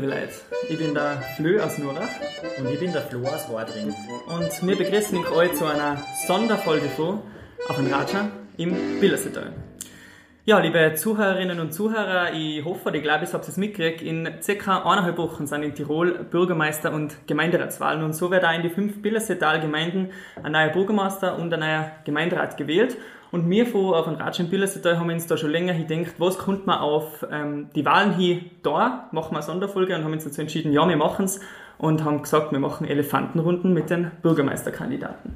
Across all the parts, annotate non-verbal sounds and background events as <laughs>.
liebe Leute. Ich bin der Flö aus Nurach. Und ich bin der Flo aus Wadring. Und wir begrüßen euch zu einer Sonderfolge von auf dem Raja im Billersetal. Ja, liebe Zuhörerinnen und Zuhörer, ich hoffe, ich glaube, ich habe es mitgekriegt, in circa eineinhalb Wochen sind in Tirol Bürgermeister- und Gemeinderatswahlen und so wird auch in die fünf Billersetal-Gemeinden ein neuer Bürgermeister und ein neuer Gemeinderat gewählt. Und wir von auf dem Ratsch im Billersetal haben uns da schon länger gedacht, was könnte man auf ähm, die Wahlen hier da, machen wir eine Sonderfolge und haben uns dazu entschieden, ja, wir machen es und haben gesagt, wir machen Elefantenrunden mit den Bürgermeisterkandidaten.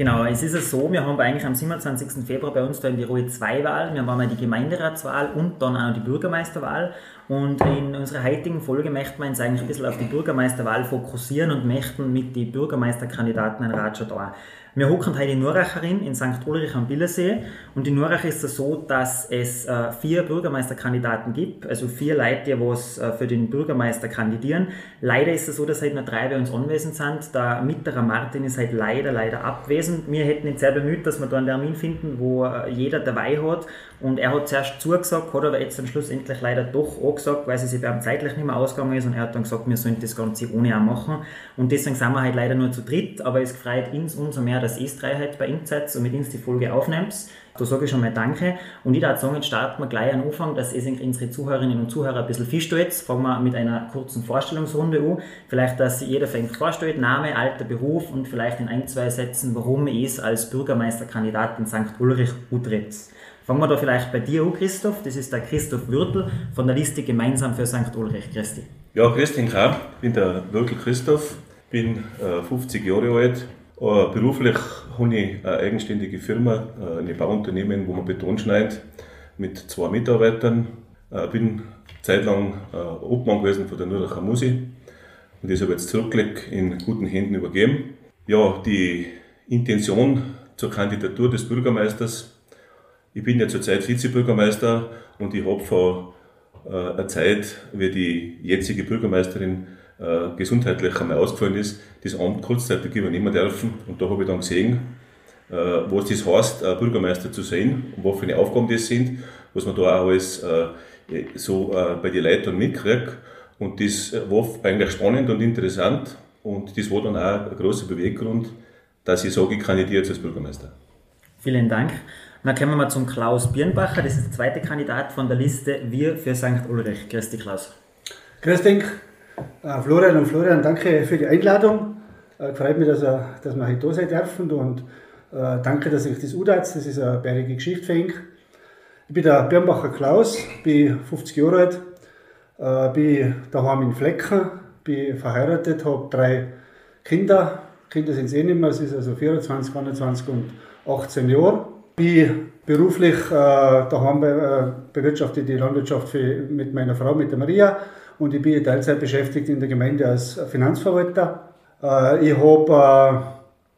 Genau, es ist ja so, wir haben eigentlich am 27. Februar bei uns da in die Ruhe zwei Wahlen. Wir haben einmal die Gemeinderatswahl und dann auch die Bürgermeisterwahl. Und in unserer heutigen Folge möchten wir uns eigentlich ein bisschen auf die Bürgermeisterwahl fokussieren und möchten mit den Bürgermeisterkandidaten ein Ratschau da. Wir hocken heute in Nuracherin in St. Ulrich am Billersee und in Nurach ist es so, dass es äh, vier Bürgermeisterkandidaten gibt, also vier Leute, die was äh, für den Bürgermeister kandidieren. Leider ist es so, dass heute nur drei bei uns anwesend sind. Der Mitterer Martin ist halt leider, leider abwesend. Wir hätten ihn sehr bemüht, dass wir da einen Termin finden, wo äh, jeder dabei hat und er hat zuerst zugesagt, hat aber jetzt am Schluss endlich leider doch angesagt, weil es sich bei ihm zeitlich nicht mehr ausgegangen ist und er hat dann gesagt, wir sollen das Ganze ohne auch machen und deswegen sind wir halt leider nur zu dritt, aber es freut uns umso mehr, dass ihr drei halt bei ihm seid und mit uns die Folge aufnehmt. Da sage ich schon mal Danke. Und ich würde sagen, jetzt starten wir gleich am Anfang, dass ihr unsere Zuhörerinnen und Zuhörer ein bisschen feststellt. Fangen wir mit einer kurzen Vorstellungsrunde an. Vielleicht, dass jeder fängt vorstellt, Name, Alter, Beruf und vielleicht in ein, zwei Sätzen, warum es als Bürgermeisterkandidat in St. Ulrich utritt. Fangen wir da vielleicht bei dir an, Christoph. Das ist der Christoph Würtel von der Liste Gemeinsam für St. Ulrich. Christi. Ja, Christian K. Ich bin der Würtel Christoph, bin äh, 50 Jahre alt, äh, beruflich habe ich eine eigenständige Firma, äh, ein Bauunternehmen, wo man Beton schneidet, mit zwei Mitarbeitern. Äh, bin zeitlang Obmann gewesen von der Nürnberger Musi und das habe ich jetzt zurückgelegt in guten Händen übergeben. Ja, die Intention zur Kandidatur des Bürgermeisters. Ich bin ja zurzeit Vizebürgermeister und ich habe vor einer Zeit, wie die jetzige Bürgermeisterin äh, gesundheitlich einmal ausgefallen ist, das Amt kurzzeitig übernehmen dürfen. Und da habe ich dann gesehen, äh, was das heißt, äh, Bürgermeister zu sein und was für eine Aufgaben das sind, was man da auch alles äh, so äh, bei den Leuten mitkriegt. Und das war eigentlich spannend und interessant. Und das war dann auch ein großer Beweggrund, dass ich sage, ich kandidiere als Bürgermeister. Vielen Dank. Dann kommen wir mal zum Klaus Birnbacher. Das ist der zweite Kandidat von der Liste Wir für St. Ulrich. Grüß dich, Klaus. Grüß dich. Äh, Florian und Florian, danke für die Einladung. Äh, freut mich, dass, er, dass wir heute da sein dürfen und äh, danke, dass ich das UDAZ, das ist eine bärige Geschichte für ihn. Ich bin der Birnbacher Klaus, bin 50 Jahre alt, äh, bin daheim in Flecken, bin verheiratet, habe drei Kinder. Kinder sind es eh nicht mehr, es ist also 24, 21 und 18 Jahre. Bin beruflich äh, daheim äh, bewirtschaftet die Landwirtschaft für, mit meiner Frau, mit der Maria und ich bin Teilzeit beschäftigt in der Gemeinde als Finanzverwalter. Äh, ich habe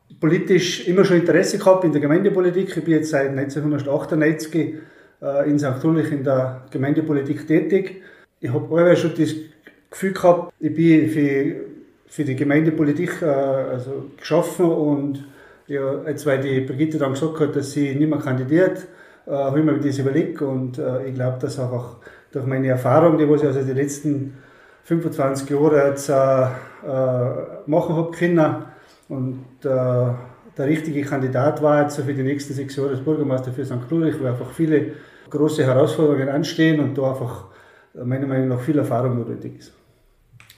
äh, politisch immer schon Interesse gehabt in der Gemeindepolitik. Ich bin jetzt seit 1998 äh, in St. Ulrich in der Gemeindepolitik tätig. Ich habe allweil schon das Gefühl gehabt, ich bin für, für die Gemeindepolitik also geschaffen und ja, jetzt, weil die Brigitte dann gesagt hat, dass sie nicht mehr kandidiert, habe ich mir das überlegt und ich glaube, dass einfach durch meine Erfahrung, die ich also die letzten 25 Jahre jetzt äh, äh, machen habe können und äh, der richtige Kandidat war jetzt für die nächsten sechs Jahre als Bürgermeister für St. Ulrich, wo einfach viele große Herausforderungen anstehen und da einfach meiner Meinung nach viel Erfahrung notwendig ist.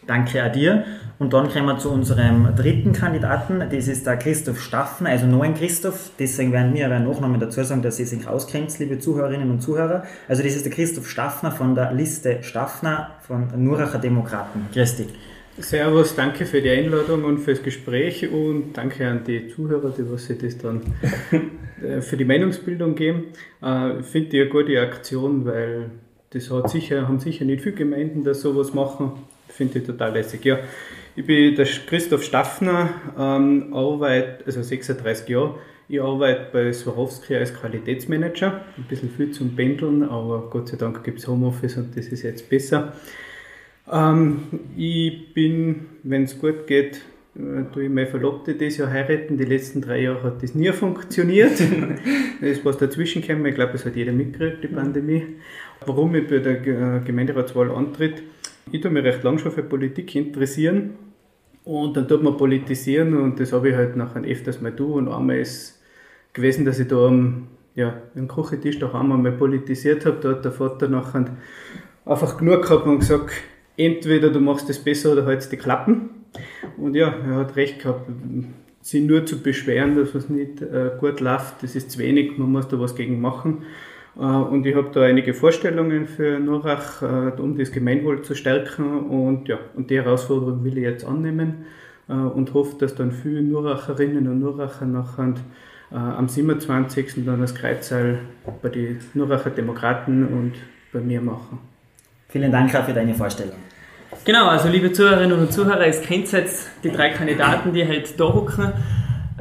Danke a dir. Und dann kommen wir zu unserem dritten Kandidaten. Das ist der Christoph Staffner, also nur ein Christoph. Deswegen werden wir aber Nachnamen dazu sagen, dass ihr sich auskennt, liebe Zuhörerinnen und Zuhörer. Also das ist der Christoph Staffner von der Liste Staffner von Nuracher Demokraten. Grüß dich. Servus, danke für die Einladung und fürs Gespräch und danke an die Zuhörer, die was sie das dann <laughs> äh, für die Meinungsbildung geben. Äh, ich finde die eine gute Aktion, weil das hat sicher, haben sicher nicht viele Gemeinden, die sowas machen finde ich total lässig. Ja, ich bin der Christoph Staffner, ähm, arbeite, also 36 Jahre. Ich arbeite bei Swarovski als Qualitätsmanager. Ein bisschen viel zum Pendeln, aber Gott sei Dank gibt es Homeoffice und das ist jetzt besser. Ähm, ich bin, wenn es gut geht, äh, tue ich meine Verlobte dieses Jahr heiraten. Die letzten drei Jahre hat das nie funktioniert. <laughs> da ist was dazwischen gekommen. Ich glaube, es hat jeder mitgekriegt, die Pandemie. Warum ich bei der Gemeinderatswahl antritt, ich tue mich recht lang schon für Politik interessieren und dann tut man politisieren und das habe ich halt nachher öfters mal tun und einmal ist gewesen, dass ich da am, ja, am Küchentisch einmal mal politisiert habe, da hat der Vater nachher einfach genug gehabt und gesagt, entweder du machst das besser oder hältst die Klappen. Und ja, er hat recht gehabt, sich nur zu beschweren, dass was nicht äh, gut läuft, das ist zu wenig, man muss da was gegen machen. Äh, und ich habe da einige Vorstellungen für Norach, äh, um das Gemeinwohl zu stärken. Und, ja, und die Herausforderung will ich jetzt annehmen äh, und hoffe, dass dann viele Nuracherinnen und Nuracher nachher am 27. dann das Kreuzsaal bei den Nuracher Demokraten und bei mir machen. Vielen Dank auch für deine Vorstellung. Genau, also liebe Zuhörerinnen und Zuhörer, es kennt jetzt die drei Kandidaten, die halt da hocken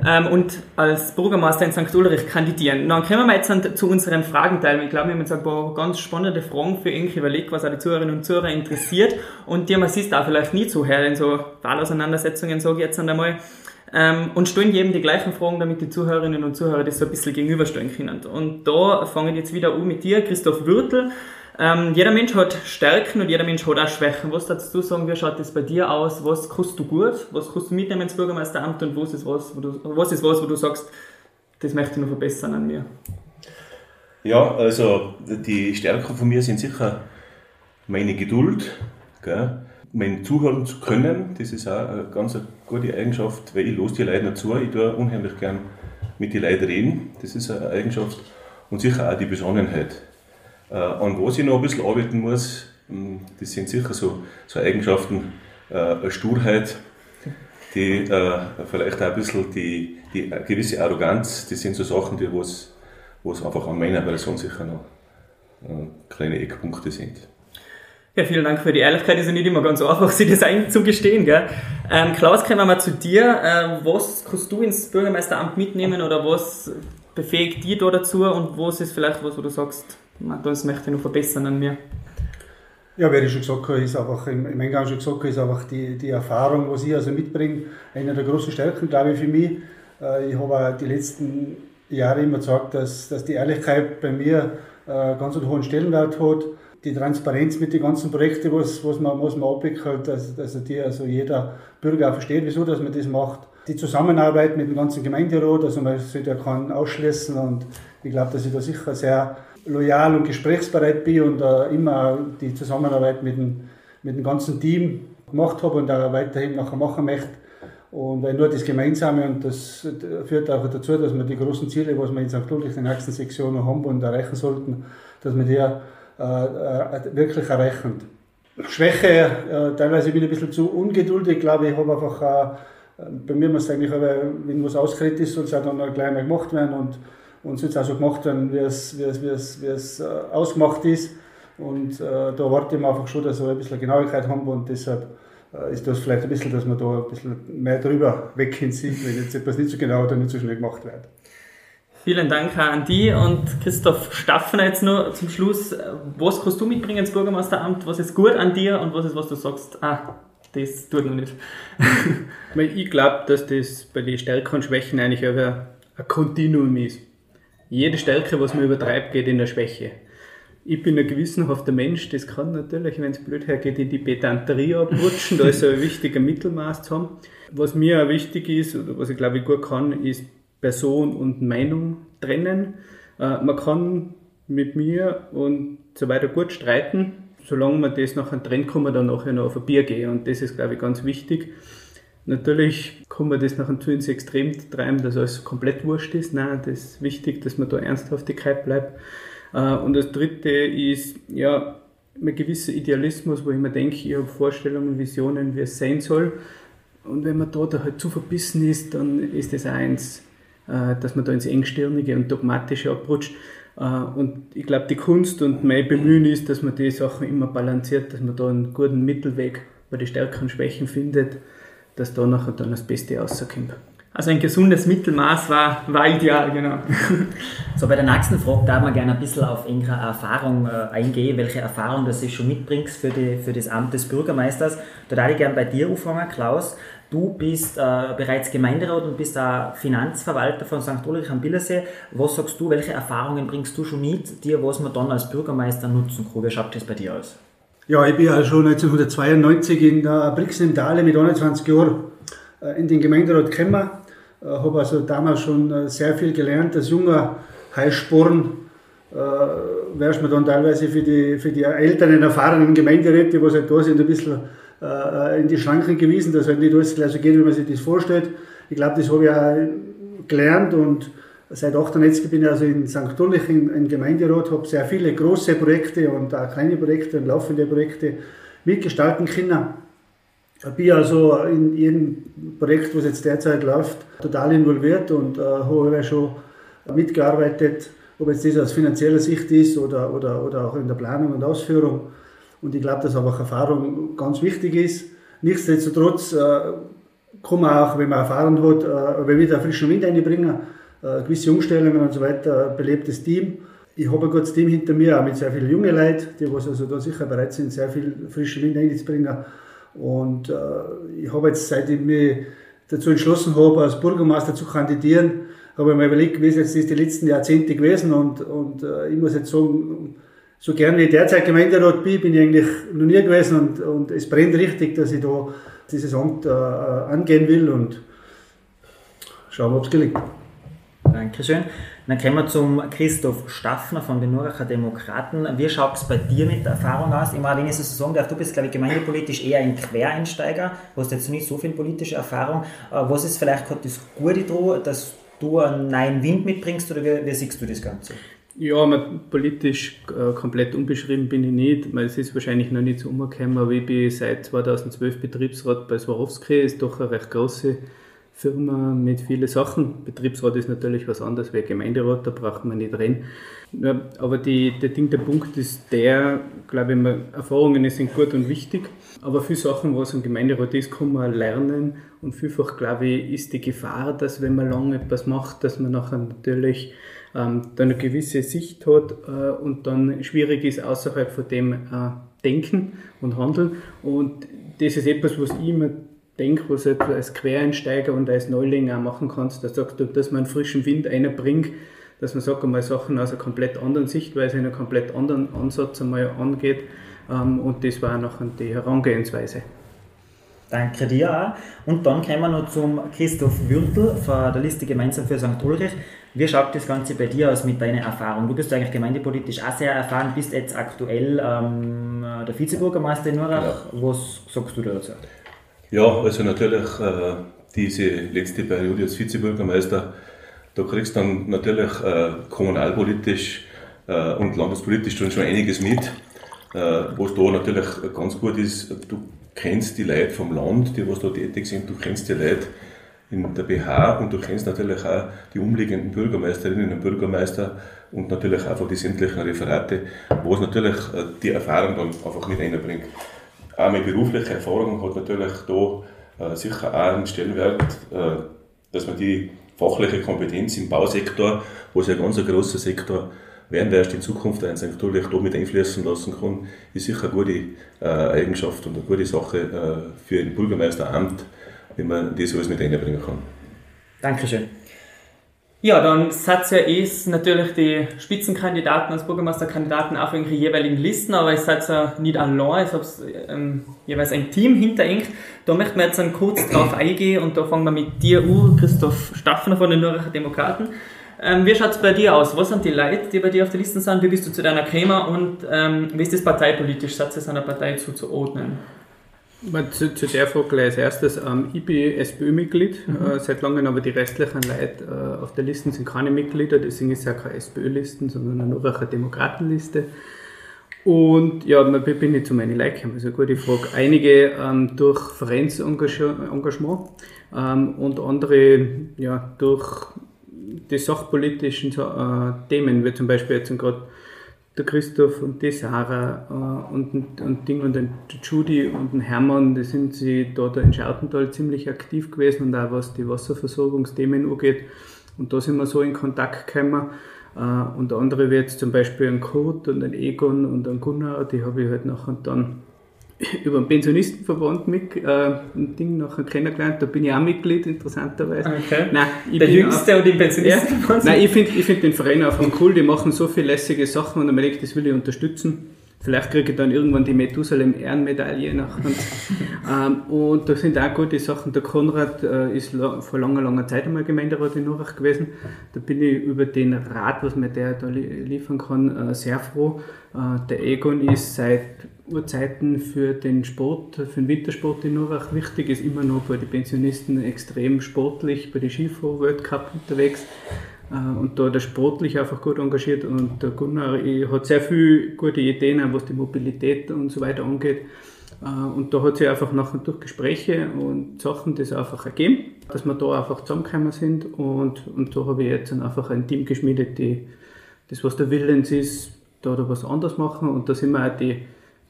ähm, und als Bürgermeister in St. Ulrich kandidieren. Dann kommen wir jetzt zu unserem Fragenteil. Ich glaube, wir haben uns ein paar ganz spannende Fragen für ihn überlegt, was auch die Zuhörerinnen und Zuhörer interessiert und die man sich auch vielleicht nie zuhört in so Wahlauseinandersetzungen, sage ich jetzt einmal. Ähm, und stellen jedem die gleichen Fragen, damit die Zuhörerinnen und Zuhörer das so ein bisschen gegenüberstellen können. Und da fange ich jetzt wieder an mit dir, Christoph Würtel. Ähm, jeder Mensch hat Stärken und jeder Mensch hat auch Schwächen. Was du sagen, wie schaut das bei dir aus? Was kannst du gut? Was kannst du mitnehmen ins Bürgermeisteramt und was ist was, wo du, was ist was, wo du sagst, das möchte ich noch verbessern an mir? Ja, also die Stärken von mir sind sicher meine Geduld, gell? mein Zuhören zu können, das ist auch eine ganz gute Eigenschaft, weil ich los die Leute nicht zu, ich tue unheimlich gern mit den Leuten reden, das ist eine Eigenschaft und sicher auch die Besonnenheit. Äh, an was ich noch ein bisschen arbeiten muss, hm, das sind sicher so, so Eigenschaften, äh, Sturheit, die äh, vielleicht auch ein bisschen die, die gewisse Arroganz, das sind so Sachen, die was, was einfach an meiner Person sicher noch kleine Eckpunkte sind. Ja, vielen Dank für die Ehrlichkeit. Das ist nicht immer ganz einfach, sich das einzugestehen. Gell? Ähm, Klaus, kommen wir mal zu dir. Äh, was kannst du ins Bürgermeisteramt mitnehmen oder was befähigt dich da dazu und was ist vielleicht was, wo du sagst, das möchte ich noch verbessern an mir. Ja, wie ich schon gesagt habe, ist einfach, im Eingang schon gesagt habe, ist einfach die, die Erfahrung, was ich also mitbringe, eine der großen Stärken, glaube ich, für mich. Äh, ich habe auch die letzten Jahre immer gesagt, dass, dass die Ehrlichkeit bei mir äh, ganz einen hohen Stellenwert hat. Die Transparenz mit den ganzen Projekten, was, was, man, was man abwickelt, dass, dass die, also jeder Bürger auch versteht, wieso dass man das macht. Die Zusammenarbeit mit dem ganzen Gemeinderat, also man sollte ja keinen ausschließen und ich glaube, dass ich da sicher sehr loyal und gesprächsbereit bin und äh, immer die Zusammenarbeit mit dem, mit dem ganzen Team gemacht habe und auch weiterhin nachher machen möchte. Und weil nur das Gemeinsame und das führt auch dazu, dass wir die großen Ziele, was wir in St. In den nächsten Jahren haben und erreichen sollten, dass wir die äh, äh, wirklich erreichen. Schwäche, äh, teilweise bin ich ein bisschen zu ungeduldig, glaube ich, habe einfach, äh, bei mir muss eigentlich, wenn was ausgeredet ist, soll es dann gleich mal gemacht werden und und es wird auch so gemacht werden, wie es, wie es, wie es, wie es äh, ausgemacht ist. Und äh, da erwarte ich mir einfach schon, dass wir ein bisschen Genauigkeit haben und deshalb äh, ist das vielleicht ein bisschen, dass man da ein bisschen mehr drüber weggehen sieht, wenn jetzt etwas nicht so genau oder nicht so schnell gemacht wird. Vielen Dank an die und Christoph Staffner jetzt nur zum Schluss. Was kannst du mitbringen ins Bürgermeisteramt? Was ist gut an dir und was ist, was du sagst, ah, das tut noch nicht? <laughs> ich glaube, dass das bei den Stärken und Schwächen eigentlich ein Kontinuum ist jede Stärke, was man übertreibt, geht in der Schwäche. Ich bin ein gewissenhafter Mensch, das kann natürlich, wenn es blöd hergeht, in die Pedanterie abrutschen. Da ist ein wichtiger Mittelmaß zu haben. Was mir auch wichtig ist, oder was ich glaube ich gut kann, ist Person und Meinung trennen. Äh, man kann mit mir und so weiter gut streiten, solange man das nachher trennt, kann man dann nachher noch auf ein Bier gehen. Und das ist, glaube ich, ganz wichtig. Natürlich kann man das nachher zu ins Extrem treiben, dass alles komplett wurscht ist. Nein, das ist wichtig, dass man da Ernsthaftigkeit bleibt. Äh, und das dritte ist, ja, ein gewisser Idealismus, wo ich mir denke, ich habe Vorstellungen, Visionen, wie es sein soll. Und wenn man da, da halt zu verbissen ist, dann ist das eins, äh, dass man da ins Engstirnige und Dogmatische abrutscht. Äh, und ich glaube, die Kunst und mein Bemühen ist, dass man die Sachen immer balanciert, dass man da einen guten Mittelweg bei den Stärken und Schwächen findet dass da nachher dann das Beste rauskommt. Also ein gesundes Mittelmaß war, war ideal, genau. <laughs> So, bei der nächsten Frage darf man gerne ein bisschen auf eure Erfahrung äh, eingehen, welche Erfahrung das du schon mitbringst für, die, für das Amt des Bürgermeisters. Da würde ich gerne bei dir anfangen, Klaus. Du bist äh, bereits Gemeinderat und bist auch Finanzverwalter von St. Ulrich am Billersee. Was sagst du, welche Erfahrungen bringst du schon mit, dir, was man dann als Bürgermeister nutzen kann? Wie schaut das bei dir aus? Ja, ich bin ja schon 1992 in äh, Brixen im mit 21 Jahren äh, in den Gemeinderat gekommen. Äh, habe also damals schon äh, sehr viel gelernt. Als junger Heißsporn äh, wärst mir dann teilweise für die, für die älteren, erfahrenen Gemeinderäte, die halt da sind, ein bisschen äh, in die Schranken gewiesen, dass halt nicht alles gleich so geht, wie man sich das vorstellt. Ich glaube, das habe ich auch gelernt und Seit 98 bin ich also in St. Ulrich im Gemeinderat, habe sehr viele große Projekte und auch kleine Projekte und laufende Projekte mitgestalten können. Ich bin also in jedem Projekt, was jetzt derzeit läuft, total involviert und äh, habe schon mitgearbeitet, ob jetzt das aus finanzieller Sicht ist oder, oder, oder auch in der Planung und Ausführung. Und ich glaube, dass einfach Erfahrung ganz wichtig ist. Nichtsdestotrotz äh, kann man auch, wenn man Erfahrung hat, äh, wieder frischen Wind einbringen gewisse Umstellungen und so weiter, ein belebtes Team. Ich habe ein gutes Team hinter mir, auch mit sehr vielen jungen Leuten, die was also da sicher bereit sind, sehr viel frische Wind einzubringen. Und äh, ich habe jetzt, seit ich mich dazu entschlossen habe, als Bürgermeister zu kandidieren, habe ich mir überlegt, wie es jetzt ist die letzten Jahrzehnte gewesen und, und äh, ich muss jetzt sagen, so gern wie ich derzeit Gemeinderat bin, bin ich eigentlich noch nie gewesen und, und es brennt richtig, dass ich da dieses Amt äh, angehen will und schauen, ob es gelingt. Dankeschön. Dann kommen wir zum Christoph Staffner von den Nuracher Demokraten. Wie schaut es bei dir mit der Erfahrung aus? Meine, wenn ich so sagen darf, du bist, glaube ich, gemeindepolitisch eher ein Quereinsteiger, hast jetzt nicht so viel politische Erfahrung. Was ist vielleicht gerade das Gute daran, dass du einen neuen Wind mitbringst oder wie, wie siehst du das Ganze? Ja, politisch äh, komplett unbeschrieben bin ich nicht. Es ist wahrscheinlich noch nicht so umgekommen, aber ich bin seit 2012 Betriebsrat bei Swarovski, ist doch eine recht große Firma mit vielen Sachen. Betriebsrat ist natürlich was anderes wie Gemeinderat, da braucht man nicht rein. Ja, aber die, der Ding, der Punkt ist der, glaube ich, Erfahrungen sind gut und wichtig, aber viele Sachen, was im Gemeinderat ist, kann man lernen und vielfach, glaube ich, ist die Gefahr, dass wenn man lange etwas macht, dass man nachher natürlich ähm, dann eine gewisse Sicht hat äh, und dann schwierig ist, außerhalb von dem äh, denken und handeln und das ist etwas, was ich immer denke, was du als Quereinsteiger und als Neuling auch machen kannst, da sagst du, dass man einen frischen Wind einbringt, dass man sagt, einmal Sachen aus einer komplett anderen Sichtweise, in einem komplett anderen Ansatz einmal angeht. Ähm, und das war nachher die Herangehensweise. Danke dir auch. Und dann kommen wir noch zum Christoph Würtel von der Liste Gemeinsam für St. Ulrich. Wie schaut das Ganze bei dir aus mit deiner Erfahrung? Du bist eigentlich gemeindepolitisch auch sehr erfahren, bist jetzt aktuell ähm, der Vizebürgermeister in Nurach. Ja. Was sagst du dazu? Ja, also natürlich äh, diese letzte Periode als Vizebürgermeister, da kriegst du dann natürlich äh, kommunalpolitisch äh, und landespolitisch schon, schon einiges mit. Äh, was da natürlich ganz gut ist, du kennst die Leute vom Land, die was da tätig sind, du kennst die Leute in der BH und du kennst natürlich auch die umliegenden Bürgermeisterinnen und Bürgermeister und natürlich einfach die sämtlichen Referate, wo es natürlich äh, die Erfahrung dann einfach mit einbringt. Auch mit beruflicher Erfahrung hat natürlich da äh, sicher auch einen Stellenwert, äh, dass man die fachliche Kompetenz im Bausektor, wo es ja ganz ein großer Sektor werden wird, in Zukunft natürlich da mit einfließen lassen kann, ist sicher eine gute äh, Eigenschaft und eine gute Sache für ein Bürgermeisteramt, wenn man das alles mit einbringen kann. Dankeschön. Ja, dann seid ihr eh natürlich die Spitzenkandidaten als Bürgermeisterkandidaten auf ihre jeweiligen Listen, aber ich seid ja nicht allein, ich habe ähm, jeweils ein Team hinter euch. Da möchten wir jetzt dann kurz drauf eingehen und da fangen wir mit dir an, Christoph Staffner von den Nürnberger Demokraten. Ähm, wie schaut es bei dir aus? Was sind die Leute, die bei dir auf der Liste sind? Wie bist du zu deiner Crema und ähm, wie ist das parteipolitisch? Seid ihr einer Partei zuzuordnen? Zu, zu, der Frage gleich als erstes. Ähm, ich bin SPÖ-Mitglied, mhm. äh, seit langem, aber die restlichen Leute äh, auf der Liste sind keine Mitglieder, deswegen ist es ja keine SPÖ-Listen, sondern nur eine Demokratenliste. Und ja, wie bin ich zu meinen Leuten? Also gute Frage. Einige ähm, durch Vereinsengagement ähm, und andere ja, durch die sachpolitischen äh, Themen, wie zum Beispiel jetzt gerade der Christoph und die Sarah äh, und, und Ding und die Judy und den Hermann, die sind sie da in Schautental ziemlich aktiv gewesen und auch was die Wasserversorgungsthemen angeht. Und da sind wir so in Kontakt gekommen. Äh, und andere wie jetzt zum Beispiel ein Kurt und ein Egon und ein Gunnar, die habe ich halt nachher dann <laughs> über einen Pensionistenverband mit, äh, ein Ding nachher kennengelernt. Da bin ich auch Mitglied, interessanterweise. Okay. Nein, Der Jüngste und im Pensionistenverband? Ja, nein, ich finde ich find den Verein einfach cool. Die machen so viele lässige Sachen und dann merke ich, das will ich unterstützen. Vielleicht kriege ich dann irgendwann die Methusalem-Ehrenmedaille nachher. <laughs> ähm, und da sind auch gute Sachen. Der Konrad äh, ist vor langer, langer Zeit einmal Gemeinderat in Nurach gewesen. Da bin ich über den Rat, was mir der da liefern kann, äh, sehr froh. Äh, der Egon ist seit Urzeiten für den Sport, für den Wintersport in Nurach wichtig, ist immer noch bei den Pensionisten extrem sportlich, bei den Skifahr-Weltcup unterwegs. Äh, und da der sportlich einfach gut engagiert und der Gunnar hat sehr viele gute Ideen, was die Mobilität und so weiter angeht. Äh, und da hat sich einfach nachher durch Gespräche und Sachen das einfach ergeben, dass wir da einfach zusammengekommen sind und, und da habe ich jetzt einfach ein Team geschmiedet, die das, was der Willens ist, da oder was anders machen und da sind wir auch die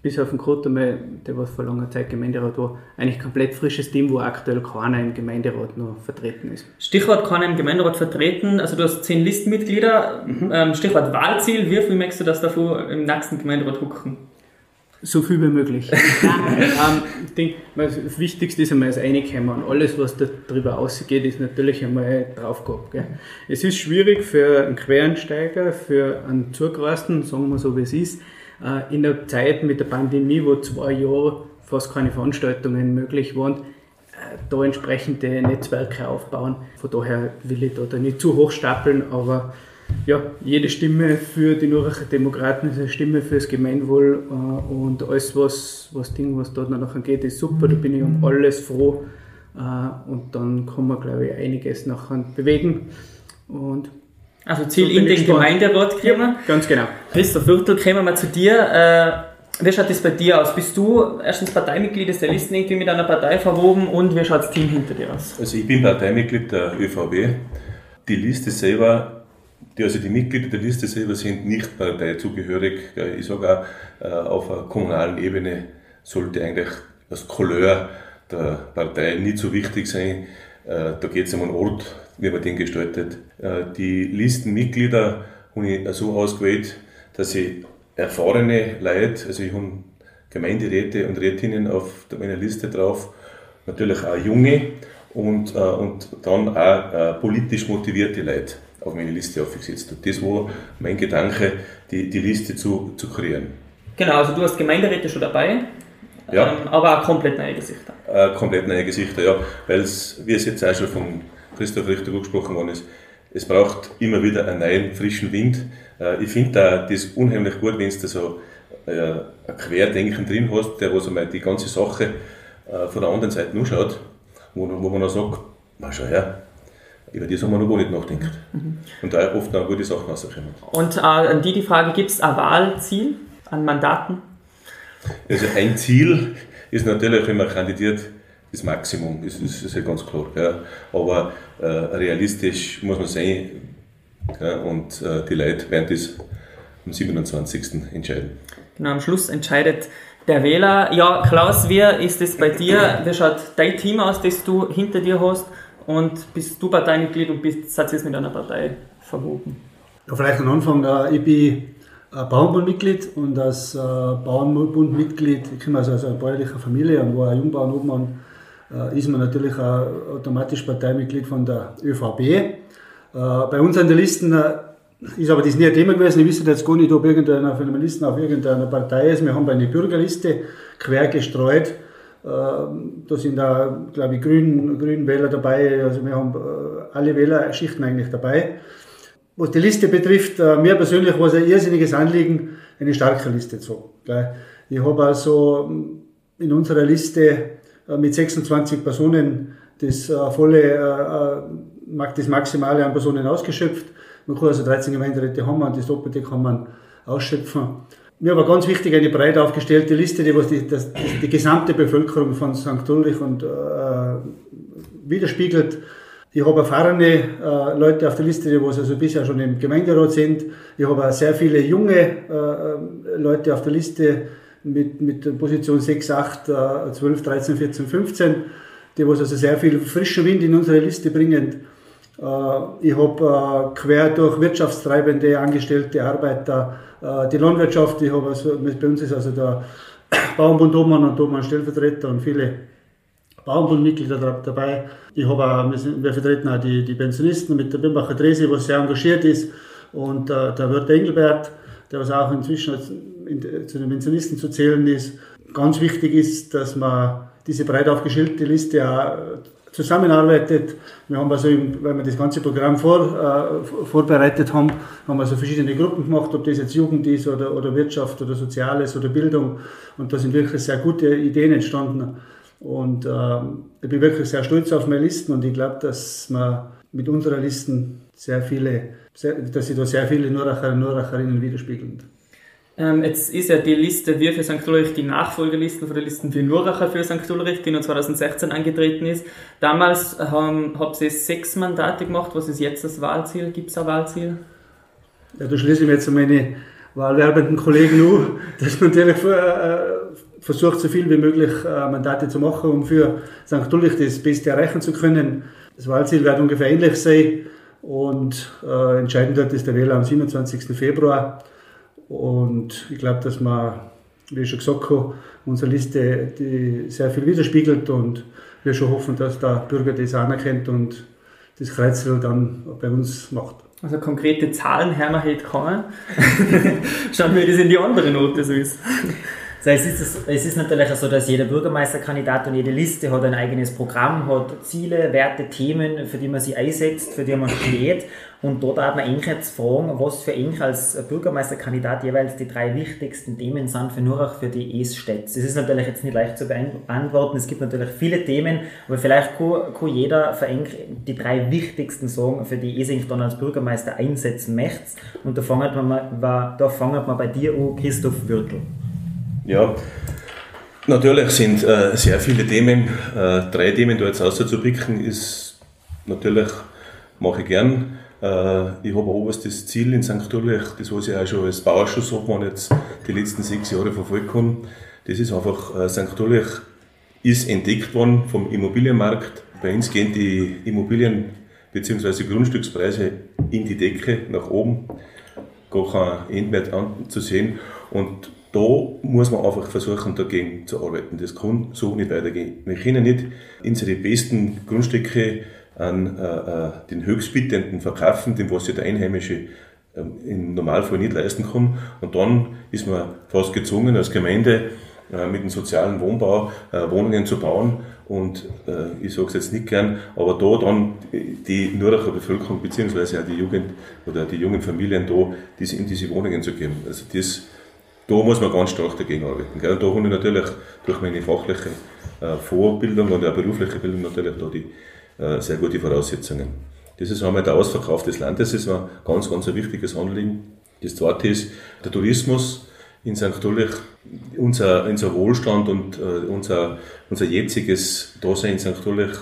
bis auf den Kurt einmal, der was vor langer Zeit Gemeinderat war, eigentlich komplett frisches Team, wo aktuell keiner im Gemeinderat noch vertreten ist. Stichwort keiner im Gemeinderat vertreten, also du hast zehn Listenmitglieder, mhm. ähm, Stichwort Wahlziel, wie viel möchtest du das davor im nächsten Gemeinderat hucken? So viel wie möglich. <laughs> ähm, denke, das Wichtigste ist einmal das Einkommen und alles, was darüber ausgeht, ist natürlich einmal draufgehabt. Gell. Es ist schwierig für einen Quereinsteiger, für einen Zugereisten, sagen wir so wie es ist, in der Zeit mit der Pandemie, wo zwei Jahre fast keine Veranstaltungen möglich waren, äh, da entsprechende Netzwerke aufbauen. Von daher will ich da nicht zu hoch stapeln, aber ja, jede Stimme für die Nürnberger Demokraten ist eine Stimme für das Gemeinwohl äh, und alles, was, was Ding, was dort noch geht, ist super. Da bin ich um alles froh und dann kann man, glaube ich, einiges nachher bewegen. Und also Ziel so in den Gemeinderat kriegen Ja, ganz genau. Christoph Wirtel, kommen wir zu dir. Äh, wie schaut das bei dir aus? Bist du erstens Parteimitglied, ist der Listen irgendwie mit einer Partei verwoben und wie schaut das Team hinter dir aus? Also ich bin Parteimitglied der ÖVP. Die Liste selber, die, also die Mitglieder der Liste selber sind nicht parteizugehörig. Ich sage auch, äh, auf einer kommunalen Ebene sollte eigentlich das Couleur der Partei nicht so wichtig sein. Äh, da geht es um einen Ort, wie man den gestaltet. Äh, die Listenmitglieder habe ich so ausgewählt, dass ich erfahrene Leute, also ich habe Gemeinderäte und Rätinnen auf meiner Liste drauf, natürlich auch junge und, äh, und dann auch äh, politisch motivierte Leute auf meine Liste aufgesetzt. Und das war mein Gedanke, die, die Liste zu, zu kreieren. Genau, also du hast Gemeinderäte schon dabei, ja. Ähm, aber auch komplett neue Gesichter. Äh, komplett neue Gesichter, ja, weil es, wie es jetzt auch schon vom Christoph richtig angesprochen worden ist, es braucht immer wieder einen neuen, frischen Wind. Äh, ich finde das unheimlich gut, wenn du so äh, ein Querdenken drin hast, der was einmal die ganze Sache äh, von der anderen Seite nur schaut, wo, wo man dann sagt, na schau her, über das haben wir noch gar nicht nachgedacht. Mhm. Und da oft noch gute Sachen rauskommen. Und äh, an die die Frage, gibt es ein Wahlziel an Mandaten? Also ein Ziel ist natürlich, wenn man kandidiert, das Maximum, das ist, ist ja ganz klar. Ja. Aber äh, realistisch muss man sein ja, und äh, die Leute werden das am 27. entscheiden. Genau, am Schluss entscheidet der Wähler. Ja, Klaus, wie ist es bei dir? Wie schaut dein Team aus, das du hinter dir hast? Und bist du Parteimitglied und bist jetzt mit einer Partei verwoben? Ja, vielleicht am Anfang, äh, ich bin Bauernbundmitglied und als äh, Bauernbundmitglied, ich komme also aus einer bäuerlichen Familie und war ein Jungbauernobmann äh, ist man natürlich automatisch Parteimitglied von der ÖVP. Äh, bei uns an der Listen äh, ist aber das nie ein Thema gewesen. Ich wüsste jetzt gar nicht, ob irgendeiner von den Listen auf irgendeiner Partei ist. Wir haben eine Bürgerliste quer gestreut. Da sind da, glaube ich, Grün, Grünwähler dabei. Also wir haben alle Wählerschichten eigentlich dabei. Was die Liste betrifft, mir persönlich war es ein irrsinniges Anliegen, eine starke Liste zu haben. Ich habe also in unserer Liste äh, mit 26 Personen das äh, volle, äh, das Maximale an Personen ausgeschöpft. Man kann also 13 Gemeinderäte haben und das Doppelte kann man ausschöpfen. Mir war ganz wichtig eine breit aufgestellte Liste, die was die, das, die gesamte Bevölkerung von St. Ulrich und, äh, widerspiegelt. Ich habe erfahrene äh, Leute auf der Liste, die was also bisher schon im Gemeinderat sind. Ich habe auch sehr viele junge äh, Leute auf der Liste, mit, mit Position 6, 8, 12, 13, 14, 15, die was also sehr viel frischen Wind in unsere Liste bringen. Äh, ich habe äh, quer durch Wirtschaftstreibende, Angestellte, Arbeiter, äh, die Landwirtschaft, ich habe also, bei uns ist also der <coughs> Bauernbund Obmann und Obmann Stellvertreter und viele Bauernbundmitglieder dabei. Ich habe auch, wir, vertreten auch die, die Pensionisten mit der Bimbacher Drese, was sehr engagiert ist, und der Wirt Engelbert, der was auch inzwischen zu den Pensionisten zu zählen ist. Ganz wichtig ist, dass man diese breit aufgestellte Liste auch zusammenarbeitet. Wir haben also, weil wir das ganze Programm vor, äh, vorbereitet haben, haben wir so verschiedene Gruppen gemacht, ob das jetzt Jugend ist oder, oder Wirtschaft oder Soziales oder Bildung. Und da sind wirklich sehr gute Ideen entstanden. Und äh, ich bin wirklich sehr stolz auf meine Listen und ich glaube, dass wir mit unserer Listen sehr viele, sehr, dass sich da sehr viele Nuracher und Nuracherinnen widerspiegeln. Ähm, jetzt ist ja die Liste Wir für St. Ulrich die Nachfolgeliste von der Listen für Nuracher für St. Ulrich, die noch 2016 angetreten ist. Damals haben, habt ihr sechs Mandate gemacht. Was ist jetzt das Wahlziel? Gibt es ein Wahlziel? Ja, da schließe ich mir jetzt meine wahlwerbenden Kollegen an, <laughs> dass man natürlich äh, versucht, so viel wie möglich äh, Mandate zu machen, um für St. Ulrich das Beste erreichen zu können. Das Wahlziel wird ungefähr ähnlich sein und äh, entscheidend wird ist der Wähler am 27. Februar. Und ich glaube, dass wir, wie ich schon gesagt habe, unsere Liste die sehr viel widerspiegelt und wir schon hoffen, dass der Bürger das anerkennt und das Kreuzel dann bei uns macht. Also konkrete Zahlen haben wir heute kommen. <laughs> Schauen wir, wie das in die andere Note so ist. So, es, ist, es ist natürlich so, dass jeder Bürgermeisterkandidat und jede Liste hat ein eigenes Programm, hat Ziele, Werte, Themen, für die man sich einsetzt, für die man steht. Und dort darf man eigentlich jetzt fragen, was für eigentlich als Bürgermeisterkandidat jeweils die drei wichtigsten Themen sind für Nurach, für die ES-Städte. Das ist natürlich jetzt nicht leicht zu beantworten. Es gibt natürlich viele Themen, aber vielleicht kann, kann jeder für die drei wichtigsten sagen, für die ES dann als Bürgermeister einsetzen möchte. Und da fangen wir, da fangen wir bei dir an, Christoph Würtel. Ja, natürlich sind äh, sehr viele Themen. Äh, drei Themen da jetzt auszupicken ist natürlich, mache ich gern. Äh, ich habe oberstes Ziel in St. Ulrich, das was ich auch schon als Bauausschuss habe, jetzt die letzten sechs Jahre verfolgt kann. Das ist einfach, äh, St. Ulrich ist entdeckt worden vom Immobilienmarkt. Bei uns gehen die Immobilien bzw. Grundstückspreise in die Decke nach oben. Gar kein Ende mehr anzusehen. Und da muss man einfach versuchen, dagegen zu arbeiten. Das kann so nicht weitergehen. Wir können nicht unsere besten Grundstücke an äh, äh, den Höchstbietenden verkaufen, dem was sich der Einheimische äh, im Normalfall nicht leisten kann. Und dann ist man fast gezwungen, als Gemeinde äh, mit dem sozialen Wohnbau äh, Wohnungen zu bauen. Und äh, ich sage es jetzt nicht gern, aber da dann die Nürnberger Bevölkerung beziehungsweise auch die Jugend oder die jungen Familien da diese, in diese Wohnungen zu geben. Also das da muss man ganz stark dagegen arbeiten. Gell? Und da habe ich natürlich durch meine fachliche äh, Vorbildung und auch berufliche Bildung natürlich da die äh, sehr gute Voraussetzungen. Das ist einmal der Ausverkauf des Landes, das ist ein ganz, ganz ein wichtiges Anliegen. Das zweite ist der Tourismus in St. Ulrich. Unser, unser Wohlstand und äh, unser, unser jetziges Dasein in St. Ulrich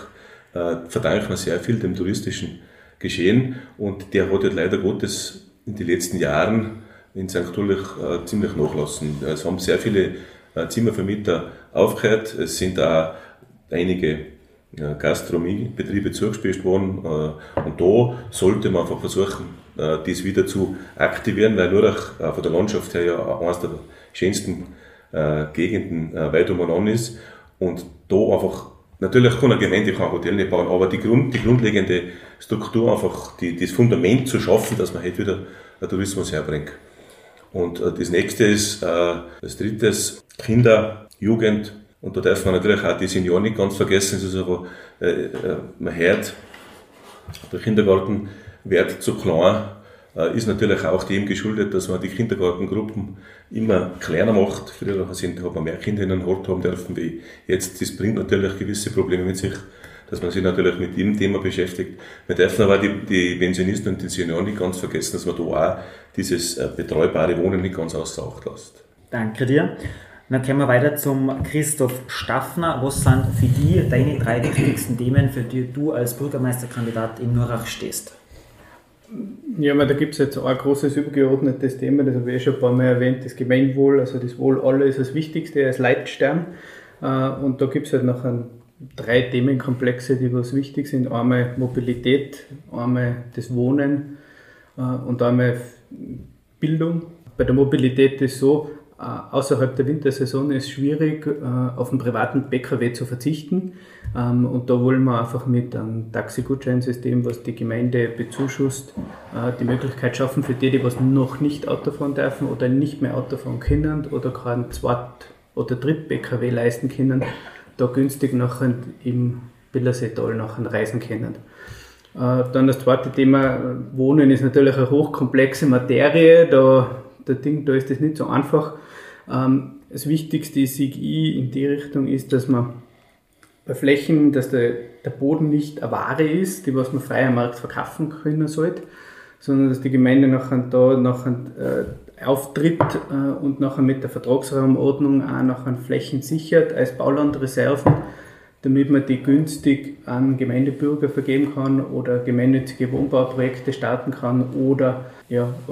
äh, verdanken wir sehr viel dem touristischen Geschehen und der hat halt leider Gottes in den letzten Jahren in St. Ulrich äh, ziemlich nachlassen. Es haben sehr viele äh, Zimmervermieter aufgehört. Es sind auch einige äh, Gastronomiebetriebe zugespielt worden. Äh, und da sollte man einfach versuchen, äh, das wieder zu aktivieren, weil Lurach äh, von der Landschaft her ja eines der schönsten Gegenden weit umeinander ist. Und da einfach Natürlich kann eine Gemeinde kein Hotel nicht bauen, aber die, Grund, die grundlegende Struktur, einfach die, das Fundament zu schaffen, dass man halt wieder Tourismus herbringt. Und äh, das nächste ist, äh, das drittes, Kinder, Jugend. Und da darf man natürlich auch die Senioren nicht ganz vergessen. Es ist aber, äh, äh, man hört, der Kindergarten wird zu klein, äh, ist natürlich auch dem geschuldet, dass man die Kindergartengruppen immer kleiner macht. Früher sind, hat man mehr Kinder in einem Hort haben dürfen wie jetzt. Das bringt natürlich gewisse Probleme mit sich dass man sich natürlich mit dem Thema beschäftigt. Wir dürfen aber die, die Pensionisten und die Senioren nicht ganz vergessen, dass man da auch dieses äh, betreubare Wohnen nicht ganz außer Acht lässt. Danke dir. Dann kommen wir weiter zum Christoph Staffner. Was sind für dich deine drei wichtigsten Themen, für die du als Bürgermeisterkandidat in Nurach stehst? Ja, da gibt es jetzt ein großes übergeordnetes Thema, das habe ich schon ein paar Mal erwähnt, das Gemeinwohl, also das Wohl aller ist das Wichtigste als Leitstern. Äh, und da gibt es halt noch einen drei Themenkomplexe, die was wichtig sind. Einmal Mobilität, einmal das Wohnen äh, und einmal Bildung. Bei der Mobilität ist so, äh, außerhalb der Wintersaison ist es schwierig, äh, auf einen privaten PKW zu verzichten. Ähm, und da wollen wir einfach mit einem Taxigutscheinsystem, was die Gemeinde bezuschusst, die Möglichkeit schaffen für die, die was noch nicht Auto fahren dürfen oder nicht mehr Auto fahren können oder gerade ein Zweit- oder Dritt-PKW leisten können, da günstig nachher im Billerseetal nachher reisen können. Äh, dann das zweite Thema, Wohnen ist natürlich eine hochkomplexe Materie, da, der Ding, da ist das nicht so einfach. Ähm, das Wichtigste, ich, in die Richtung ist, dass man bei Flächen, dass der, der Boden nicht eine Ware ist, die was man frei am Markt verkaufen können sollte, sondern dass die Gemeinde nachher da nachher, äh, auftritt äh, und nachher mit der Vertragsraumordnung auch nachher Flächen sichert als Baulandreserven, damit man die günstig an Gemeindebürger vergeben kann oder gemeinnützige Wohnbauprojekte starten kann oder ja, äh,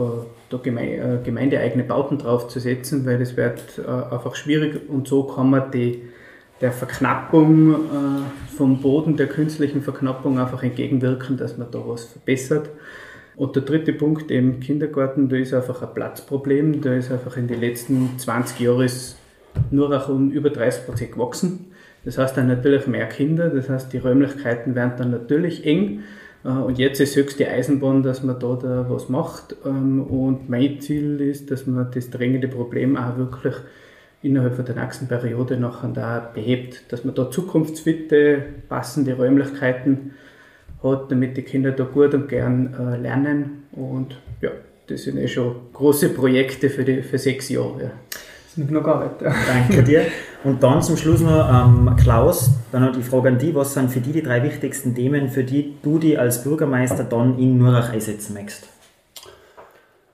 da äh, gemeindeeigene Bauten draufzusetzen, weil das wird einfach schwierig und so kann man die der Verknappung vom Boden, der künstlichen Verknappung einfach entgegenwirken, dass man da was verbessert. Und der dritte Punkt, im Kindergarten, da ist einfach ein Platzproblem. Da ist einfach in den letzten 20 Jahren nur auch um über 30 Prozent gewachsen. Das heißt dann natürlich mehr Kinder, das heißt die Räumlichkeiten werden dann natürlich eng. Äh, und jetzt ist höchste Eisenbahn, dass man da, da was macht. Ähm, und mein Ziel ist, dass man das drängende Problem auch wirklich innerhalb der nächsten Periode nachher da behebt, dass man da zukunftsfitte, passende Räumlichkeiten hat, damit die Kinder da gut und gern äh, lernen. Und ja, das sind eh schon große Projekte für, die, für sechs Jahre. Ja. Das sind noch gar nicht. Danke dir. <laughs> Und dann zum Schluss noch ähm, Klaus, dann noch die Frage an dich, was sind für dich die drei wichtigsten Themen, für die du die als Bürgermeister dann in Nurach einsetzen möchtest?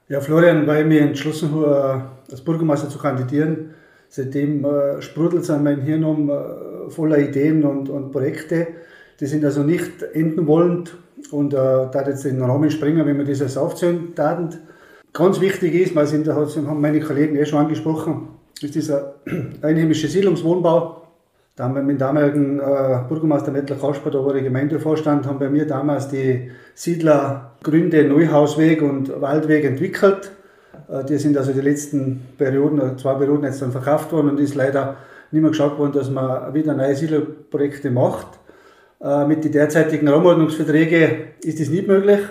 Ja, Florian, weil ich mich entschlossen habe, als Bürgermeister zu kandidieren, Seitdem äh, sprudelt es an mein Hirn um äh, voller Ideen und, und Projekte. Die sind also nicht enden wollend und äh, da jetzt den Rahmen springen, wenn wir das aufzählen taten. Ganz wichtig ist, weil sind, haben meine Kollegen eh schon angesprochen, ist dieser <clears throat> einheimische Siedlungswohnbau. Da haben wir mit dem damaligen äh, Bürgermeister Mettler Kasper, war ich Gemeindevorstand, haben bei mir damals die Siedlergründe Neuhausweg und Waldweg entwickelt. Äh, die sind also die letzten Perioden, äh, zwei Perioden jetzt dann verkauft worden und ist leider nicht mehr geschaut worden, dass man wieder neue Siedlerprojekte macht. Äh, mit den derzeitigen Raumordnungsverträgen ist das nicht möglich.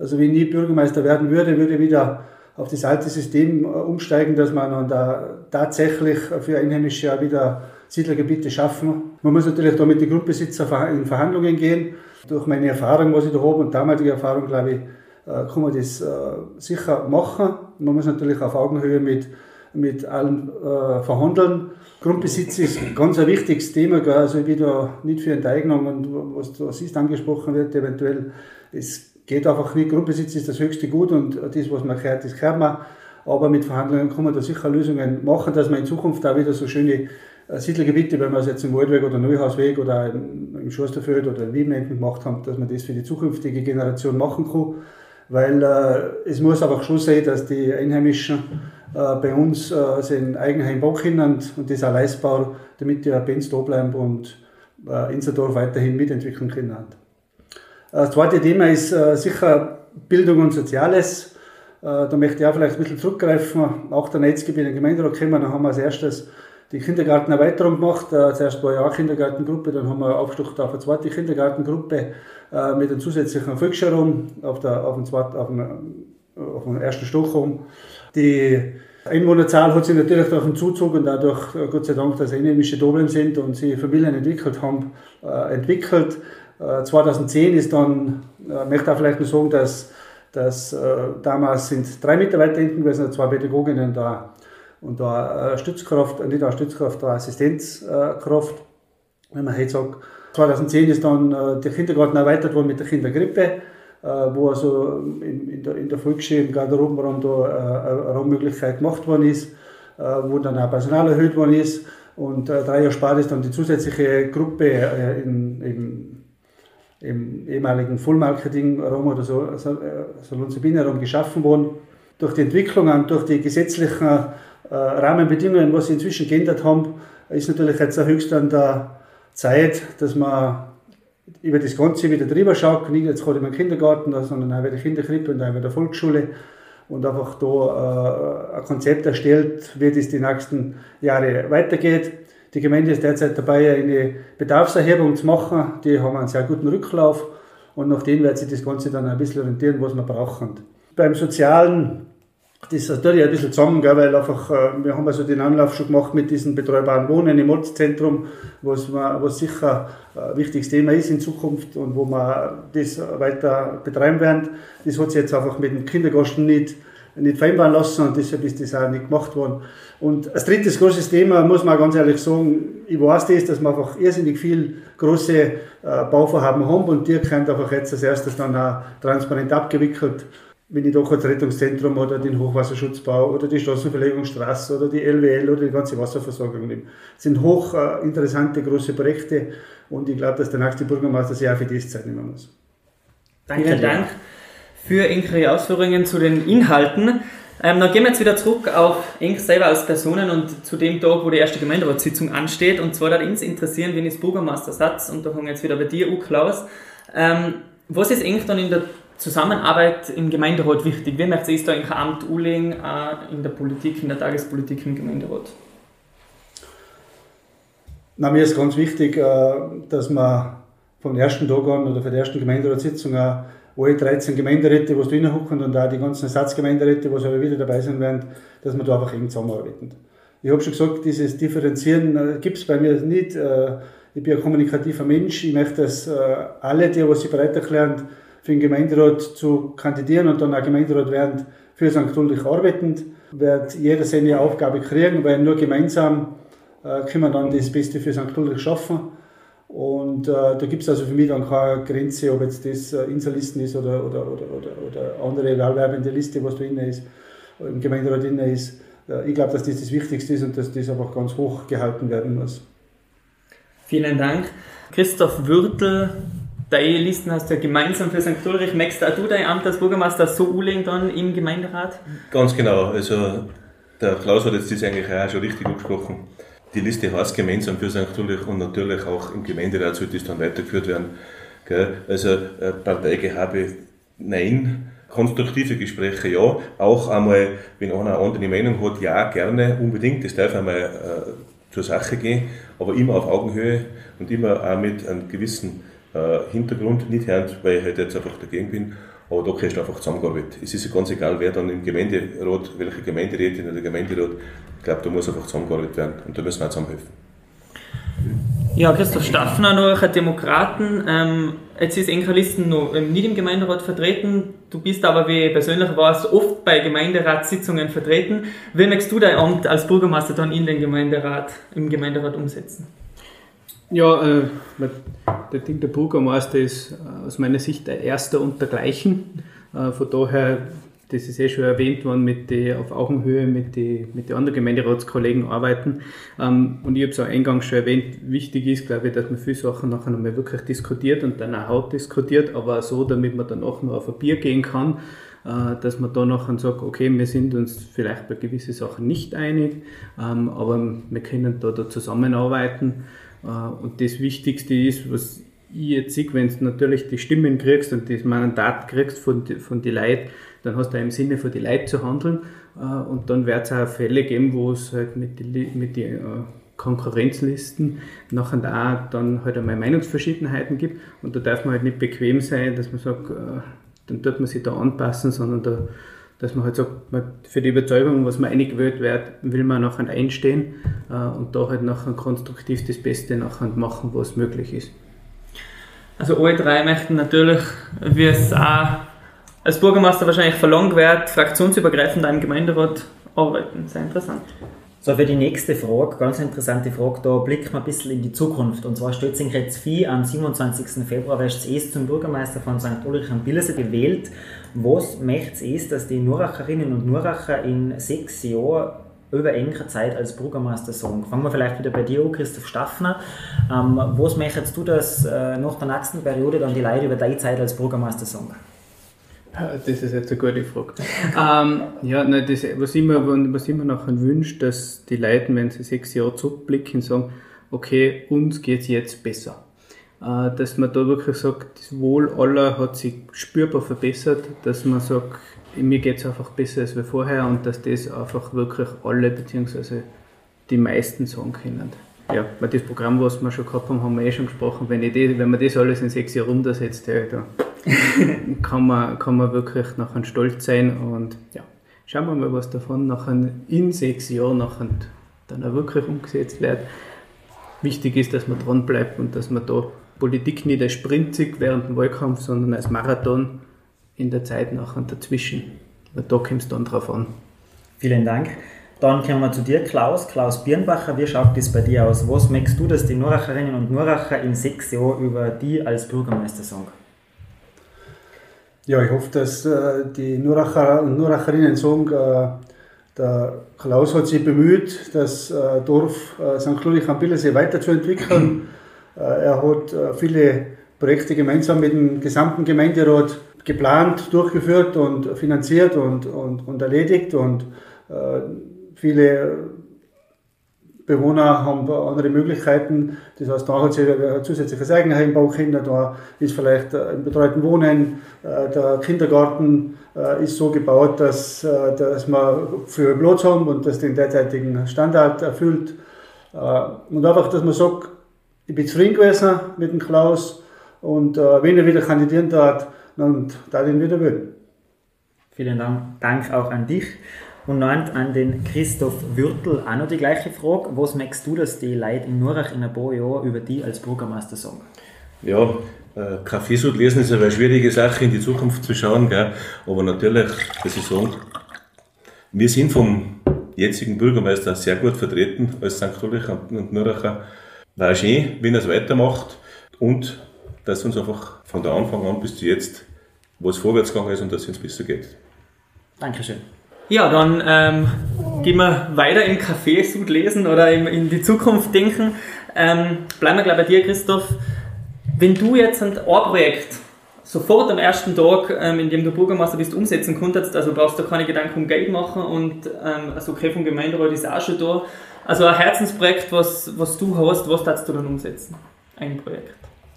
Also wenn ich nie Bürgermeister werden würde, würde ich wieder auf das alte System umsteigen, dass man dann da tatsächlich für Einheimische auch wieder Siedlergebiete schaffen. Man muss natürlich da mit den Grundbesitzern in Verhandlungen gehen. Durch meine Erfahrung, was ich da habe und damalige Erfahrung, glaube ich, äh, kann man das äh, sicher machen. Man muss natürlich auf Augenhöhe mit, mit allen äh, verhandeln. Grundbesitz ist ganz ein wichtiges Thema, gell? also bin da nicht für Enteignung und was, was ist angesprochen wird, eventuell, es geht einfach nicht. Grundbesitz ist das höchste Gut und das, was man gehört, das gehört man. Aber mit Verhandlungen kann man da sicher Lösungen machen, dass man in Zukunft auch wieder so schöne Siedlergebiete, wenn wir es jetzt im Waldweg oder Neuhausweg oder im, Schorsterfeld oder in Wien gemacht haben, dass man das für die zukünftige Generation machen kann weil äh, es muss einfach schon sein, dass die Einheimischen äh, bei uns äh, sein Eigenheim bauen können und, das auch leistbar, damit die Benz da bleiben und äh, Inserdorf weiterhin mitentwickeln können. Äh, das zweite Thema ist äh, sicher Bildung und Soziales. Äh, da möchte ich auch vielleicht ein bisschen zurückgreifen. Auch der Netzgebiet in den Gemeinderat kommen, dann haben wir als erstes die Kindergartenerweiterung gemacht. Äh, zuerst war ja auch Kindergartengruppe, dann haben wir aufgestocht auf eine zweite Kindergartengruppe äh, mit einem zusätzlichen Volksschulraum auf, auf, dem auf, dem, auf dem ersten Stockraum. Die Einwohnerzahl hat sich natürlich durch den Zuzug und dadurch, äh, Gott sei Dank, dass einheimische Dublin sind und sie Familien entwickelt haben, äh, entwickelt. 2010 ist dann, ich möchte auch vielleicht noch sagen, dass, dass damals sind drei Mitarbeiter hinten gewesen, zwei Pädagoginnen da und da Stützkraft, nicht eine Stützkraft, eine Assistenzkraft, wenn man heute sagt, 2010 ist dann äh, der Kindergarten erweitert worden mit der Kindergrippe, äh, wo also in, der, in im Garderobenraum da äh, eine Raummöglichkeit gemacht worden ist, äh, wo dann auch Personal erhöht worden ist. Und äh, drei Jahre später ist dann die zusätzliche Gruppe äh, in, im, im ehemaligen Vollmarketing-Raum oder so, Salon-Sabine-Raum geschaffen worden. Durch die Entwicklung und durch die gesetzlichen Rahmenbedingungen, was sie inzwischen geändert haben, ist natürlich jetzt höchst an der Zeit, dass man über das Ganze wieder drüber schaut, nicht jetzt gerade im Kindergarten, sondern auch bei der Kinderkrippe und auch bei der Volksschule und einfach da äh, ein Konzept erstellt, wie das die nächsten Jahre weitergeht. Die Gemeinde ist derzeit dabei, eine Bedarfserhebung zu machen. Die haben einen sehr guten Rücklauf und nach denen wird sich das Ganze dann ein bisschen orientieren, was wir brauchen. Beim Sozialen, das ist natürlich ein bisschen zusammen, gell, weil einfach, äh, wir haben also den Anlauf schon gemacht mit diesem betreubaren Wohnen im Ortszentrum, was, was sicher ein wichtiges Thema ist in Zukunft und wo wir das weiter betreiben werden. Das hat sich jetzt einfach mit dem Kindergarten nicht, nicht vereinbaren lassen und deshalb ist das auch nicht gemacht worden. Und als drittes großes Thema muss man ganz ehrlich sagen, ich weiß das, dass wir einfach irrsinnig viel große äh, Bauvorhaben haben und die können einfach jetzt als erstes dann auch transparent abgewickelt wenn ich doch das Rettungszentrum oder den Hochwasserschutzbau oder die Straßenverlegungsstraße oder die LWL oder die ganze Wasserversorgung nehme. Das sind hoch äh, große Projekte und ich glaube, dass der nächste Bürgermeister sich auch für das Zeit nehmen muss. Danke, Vielen Dank für Ihre Ausführungen zu den Inhalten. Ähm, dann gehen wir jetzt wieder zurück auf Ink selber als Personen und zu dem Tag, wo die erste Gemeinderatssitzung ansteht. Und zwar da uns interessieren, wenn ich Bürgermeister satz und da fange jetzt wieder bei dir, U Klaus. Ähm, was ist Ink dann in der Zusammenarbeit im Gemeinderat wichtig? Wie möchte es da im Amt Uling, äh, in der Politik, in der Tagespolitik im Gemeinderat? Na, mir ist ganz wichtig, äh, dass man vom ersten Tag an oder von der ersten Gemeinderatssitzung auch alle 13 Gemeinderäte, die drinnen hocken und auch die ganzen Ersatzgemeinderäte, die aber wieder dabei sein werden, dass wir da einfach eng zusammenarbeiten. Ich habe schon gesagt, dieses Differenzieren äh, gibt es bei mir nicht. Ich bin ein kommunikativer Mensch. Ich möchte, dass alle, die, was sie bereit erklären, für den Gemeinderat zu kandidieren und dann auch Gemeinderat werden, für St. Ulrich arbeitend, wird jeder seine Aufgabe kriegen, weil nur gemeinsam äh, können wir dann das Beste für St. Ulrich schaffen. Und äh, da gibt es also für mich dann keine Grenze, ob jetzt das äh, Inselisten ist oder, oder, oder, oder, oder andere wahlwerbende Liste, was da drin ist, im Gemeinderat drin ist. Äh, ich glaube, dass das das Wichtigste ist und dass das einfach ganz hoch gehalten werden muss. Vielen Dank. Christoph Würtel, deine Listen hast du ja gemeinsam für St. Ulrich. Möchtest du dein Amt als Bürgermeister so Uling dann im Gemeinderat? Ganz genau. Also der Klaus hat jetzt das eigentlich auch schon richtig angesprochen. Die Liste heißt gemeinsam für St. Ulrich und natürlich auch im Gemeinderat sollte es dann weitergeführt werden. Also äh, Parteigehabe, nein. Konstruktive Gespräche, ja. Auch einmal, wenn einer eine andere Meinung hat, ja, gerne, unbedingt. Das darf einmal äh, zur Sache gehen, aber immer auf Augenhöhe und immer auch mit einem gewissen äh, Hintergrund nicht hören, weil ich halt jetzt einfach dagegen bin. Aber da kannst du einfach zusammengearbeitet. Es ist ja ganz egal, wer dann im Gemeinderat, welche Gemeinderätin oder Gemeinderat, ich glaube, da muss einfach zusammengearbeitet werden und da müssen wir zusammenhelfen. Ja, Christoph Staffner, noch ein Demokraten. Ähm, jetzt ist Enkerlisten noch ähm, nicht im Gemeinderat vertreten. Du bist aber, wie ich persönlich warst, oft bei Gemeinderatssitzungen vertreten. Wie möchtest du dein Amt als Bürgermeister dann in den Gemeinderat, im Gemeinderat umsetzen? Ja, äh, der Ding der Bürgermeister ist äh, aus meiner Sicht der Erste und dergleichen. Äh, von daher, das ist eh schon erwähnt worden, mit die, auf Augenhöhe mit den mit die anderen Gemeinderatskollegen arbeiten. Ähm, und ich habe es auch eingangs schon erwähnt, wichtig ist, glaube ich, dass man viele Sachen nachher nochmal wirklich diskutiert und dann auch hart diskutiert, aber so, damit man dann auch noch auf ein Bier gehen kann äh, dass man da nachher sagt, okay, wir sind uns vielleicht bei gewissen Sachen nicht einig, ähm, aber wir können da, da zusammenarbeiten. Äh, und das Wichtigste ist, was ich jetzt sehe, wenn du natürlich die Stimmen kriegst und das Mandat kriegst von, von den Leuten, dann hast du auch im Sinne von den Leuten zu handeln. Äh, und dann wird es auch Fälle geben, wo es halt mit den mit die, äh, Konkurrenzlisten nachher auch dann halt einmal Meinungsverschiedenheiten gibt. Und da darf man halt nicht bequem sein, dass man sagt, dann tut man sich da anpassen, sondern da dass man halt sagt, für die Überzeugung, was man eingewählt wird, will man nachher einstehen äh, und da halt nachher konstruktiv das Beste nachher machen, was möglich ist. Also alle drei möchten natürlich, wie es auch als Bürgermeister wahrscheinlich verlangt wird, fraktionsübergreifend im Gemeinderat arbeiten. Sehr interessant. So, für die nächste Frage, ganz interessante Frage, da blickt man ein bisschen in die Zukunft. Und zwar steht in Vieh am 27. Februar, wirst du zum Bürgermeister von St. Ulrich am Billerse gewählt. Was möchte es, dass die Nuracherinnen und Nuracher in sechs Jahren über engere Zeit als Bürgermeister sagen? Fangen wir vielleicht wieder bei dir an, Christoph Staffner. Ähm, was möchtest du, dass äh, nach der nächsten Periode dann die Leute über deine Zeit als Bürgermeister sagen? Das ist jetzt eine gute Frage. ähm, ja, nein, das, was, ich mir, was ich mir nachher dass die Leute, wenn sie sechs Jahre zurückblicken, sagen, okay, uns geht es jetzt besser. Äh, dass man da wirklich sagt, das Wohl aller hat sich spürbar verbessert, dass man sagt, mir geht es einfach besser als vorher und dass das einfach wirklich alle bzw. die meisten sagen können. ja, weil das Programm, was wir schon gehabt haben, haben wir eh schon gesprochen. Wenn, ich das, wenn man das alles in sechs Jahren runtersetzt, ja, da <laughs> kann, man, kann man wirklich nachher stolz sein. Und ja, schauen wir mal, was davon nachher in sechs Jahren nachher dann auch wirklich umgesetzt wird. Wichtig ist, dass man dran bleibt und dass man da Politik nicht als Sprint sieht während dem Wahlkampf, sondern als Marathon in der Zeit nachher dazwischen. Weil da kommt es dann drauf an. Vielen Dank. Dann kommen wir zu dir, Klaus. Klaus Birnbacher, wie schaut das bei dir aus? Was merkst du, dass die Nuracherinnen und Nuracher in sechs Jahren über die als Bürgermeister sagen? Ja, ich hoffe, dass äh, die Nuracher und Nuracherinnen sagen, äh, der Klaus hat sich bemüht, das äh, Dorf äh, St. Ludwig am Billersee weiterzuentwickeln. <clears throat> Äh, er hat äh, viele Projekte gemeinsam mit dem gesamten Gemeinderat geplant, durchgeführt und finanziert und, und, und erledigt. Und viele Bewohner haben andere Möglichkeiten. Das heißt, da hat sich ein zusätzliches Eigenheimbau Kinder, da ist vielleicht ein betreuten Wohnen, der Kindergarten ist so gebaut, dass, dass wir für Platz haben und das den derzeitigen Standard erfüllt. Und einfach, dass man sagt, ich bin zufrieden gewesen mit dem Klaus und wenn er wieder kandidieren darf, dann darf ich ihn wieder wählen. Vielen Dank auch an dich. Und noch an den Christoph Würtel auch noch die gleiche Frage. Was merkst du, dass die Leute in Nurach in ein paar Jahren über die als Bürgermeister sagen? Ja, äh, Kaffeesud lesen ist eine schwierige Sache, in die Zukunft zu schauen. Gell? Aber natürlich, dass ich sagen, wir sind vom jetzigen Bürgermeister sehr gut vertreten als St. Ulrich und Nuracher. War schön, wenn er es weitermacht und dass uns einfach von der Anfang an bis zu jetzt was vorwärts gegangen ist und dass es uns besser geht. Dankeschön. Ja, dann ähm, gehen wir weiter im Café Sud lesen oder in, in die Zukunft denken. Ähm, bleiben wir gleich bei dir, Christoph. Wenn du jetzt ein Projekt sofort am ersten Tag, ähm, in dem du Bürgermeister bist, umsetzen konntest, also brauchst du keine Gedanken um Geld machen und ähm, also okay vom Gemeinderat ist auch schon da. Also ein Herzensprojekt, was, was du hast, was darfst du dann umsetzen? Ein Projekt.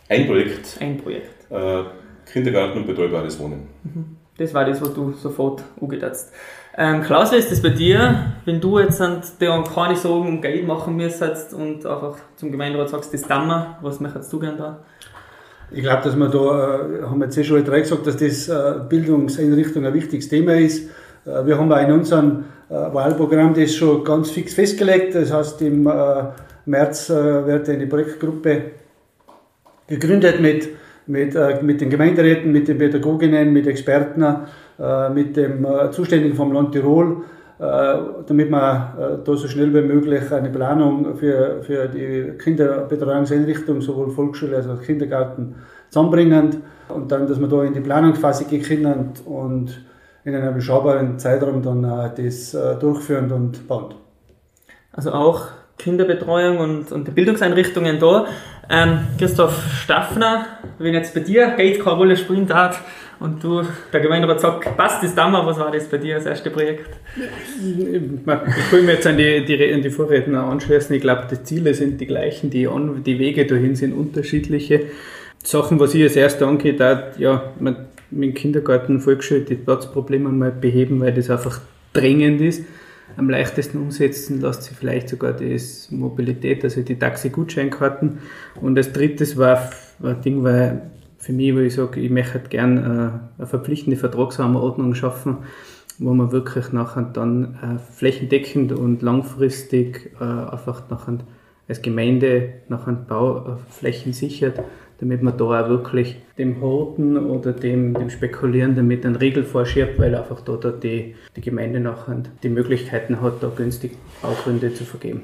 Ein Projekt. Ein Projekt. Äh, Kindergarten und betreubares Wohnen. Mhm. Das war das, was du sofort angesetzt ähm, Klaus, wie ist das bei dir, wenn du jetzt an der keine Sorgen um Geld machen müsstest und einfach zum Gemeinderat sagst, das Dammer, was möchtest du gerne da? Ich glaube, dass wir da, äh, haben wir jetzt eh schon drei gesagt, dass das äh, Bildungseinrichtung ein wichtiges Thema ist. Äh, wir haben auch in unserem Wahlprogramm das schon ganz fix festgelegt. Das heißt, im März wird eine Projektgruppe gegründet mit mit, äh, mit den Gemeinderäten, mit den Pädagoginnen, mit Experten, äh, mit dem äh, Zuständigen vom Land Tirol, damit wir da so schnell wie möglich eine Planung für, für die Kinderbetreuungseinrichtung, sowohl Volksschule als auch Kindergarten, zusammenbringen und dann, dass wir da in die Planungsphase gehen können und in einem überschaubaren Zeitraum dann das durchführen und bauen. Also auch Kinderbetreuung und, und Bildungseinrichtungen da. Ähm, Christoph Staffner, wenn jetzt bei dir Geld keine Rolle spielt hat und du, der Gemeinderat sagt, passt das Dammer, was war das bei dir, das erste Projekt? Ich will mir jetzt an die, die, an die Vorredner anschließen. Ich glaube, die Ziele sind die gleichen, die, an, die Wege dahin sind unterschiedliche. Sachen, was ich als erstes angeht, ja, mit dem Kindergarten, Volksschule, die Platzprobleme mal beheben, weil das einfach drängend ist am leichtesten umsetzen lässt sich vielleicht sogar das Mobilität, also die Taxi-Gutscheinkarten. Und als drittes war ein Ding, weil für mich, wo ich sage, ich möchte gerne äh, eine verpflichtende Vertragsrahmenordnung schaffen, wo man wirklich nachher dann äh, flächendeckend und langfristig äh, einfach nachher als Gemeinde nachher Bauflächen sichert damit man da auch wirklich dem Horten oder dem, dem Spekulieren damit einen Riegel vorschiebt, weil einfach da, da die, die Gemeinde nachher die Möglichkeiten hat, da günstig Baugründe zu vergeben.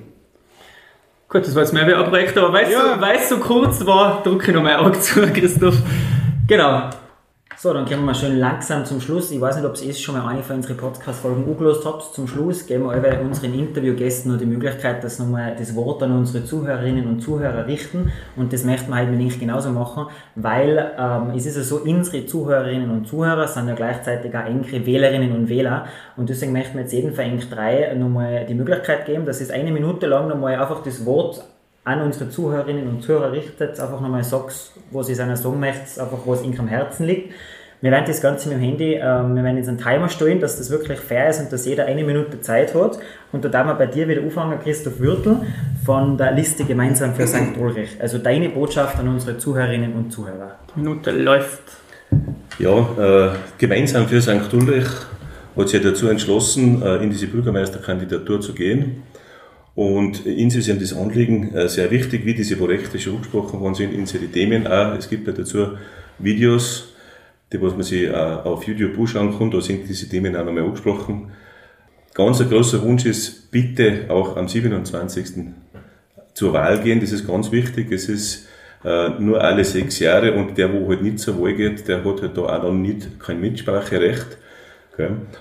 Gut, das war jetzt mehr wie ein Projekt, aber weil es ja. so, so kurz war, drücke ich noch mal Auge zu, Christoph. Genau. So, dann kommen wir schön langsam zum Schluss. Ich weiß nicht, ob es schon mal eine von unseren Podcast-Folgen angelost habt. Zum Schluss geben wir unseren Interviewgästen noch die Möglichkeit, dass nochmal das Wort an unsere Zuhörerinnen und Zuhörer richten. Und das möchten wir halt nicht genauso machen, weil ähm, es ist ja so, unsere Zuhörerinnen und Zuhörer sind ja gleichzeitig auch engere Wählerinnen und Wähler. Und deswegen möchten wir jetzt jeden Verengt drei nochmal die Möglichkeit geben, dass es eine Minute lang nochmal einfach das Wort an unsere Zuhörerinnen und Zuhörer richtet, einfach nochmal sagst, was ich seiner sagen möchte, einfach was ihnen am Herzen liegt. Wir werden das Ganze mit dem Handy, ähm, wir werden jetzt einen Timer stellen, dass das wirklich fair ist und dass jeder eine Minute Zeit hat. Und da darf man bei dir wieder anfangen, Christoph Würtel. von der Liste gemeinsam für St. Ulrich. Also deine Botschaft an unsere Zuhörerinnen und Zuhörer. Die Minute läuft. Ja, äh, gemeinsam für St. Ulrich hat sich dazu entschlossen, äh, in diese Bürgermeisterkandidatur zu gehen. Und Ihnen ist das Anliegen äh, sehr wichtig, wie diese Projekte schon angesprochen worden sind, in die Themen auch. Es gibt ja dazu Videos, die was man sich äh, auf YouTube anschauen kann, da sind diese Themen auch nochmal angesprochen. Ganz ein großer Wunsch ist, bitte auch am 27. zur Wahl gehen, das ist ganz wichtig. Es ist äh, nur alle sechs Jahre und der, wo halt nicht zur Wahl geht, der hat halt da auch noch nicht kein Mitspracherecht.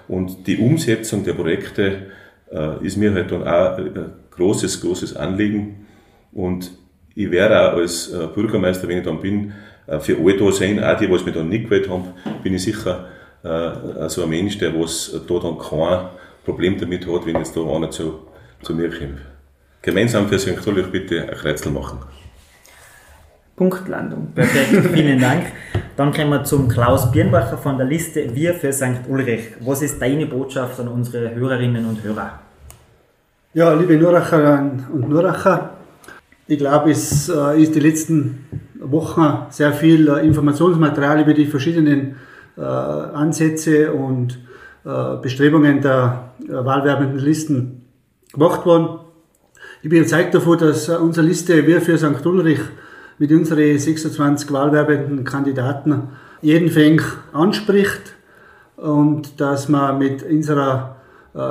Und die Umsetzung der Projekte äh, ist mir halt dann auch ein großes, großes Anliegen. Und ich werde auch als äh, Bürgermeister, wenn ich dann bin, für alle da sein, auch die, was mich dann nicht gewählt haben, bin ich sicher so ein Mensch, der was da dann kein Problem damit hat, wenn jetzt da einer zu, zu mir kommt. Gemeinsam für St. Ulrich bitte ein Kreuzel machen. Punktlandung. Perfekt, vielen Dank. Dann kommen wir zum Klaus Birnbacher von der Liste Wir für St. Ulrich. Was ist deine Botschaft an unsere Hörerinnen und Hörer? Ja, liebe Nuracherinnen und Nuracher, ich glaube, es äh, ist die letzten Wochen sehr viel äh, Informationsmaterial über die verschiedenen äh, Ansätze und Bestrebungen der wahlwerbenden Listen gemacht worden. Ich bin überzeugt davon, dass unsere Liste Wir für St. Ulrich mit unseren 26 wahlwerbenden Kandidaten jeden Fäng anspricht und dass man mit unserer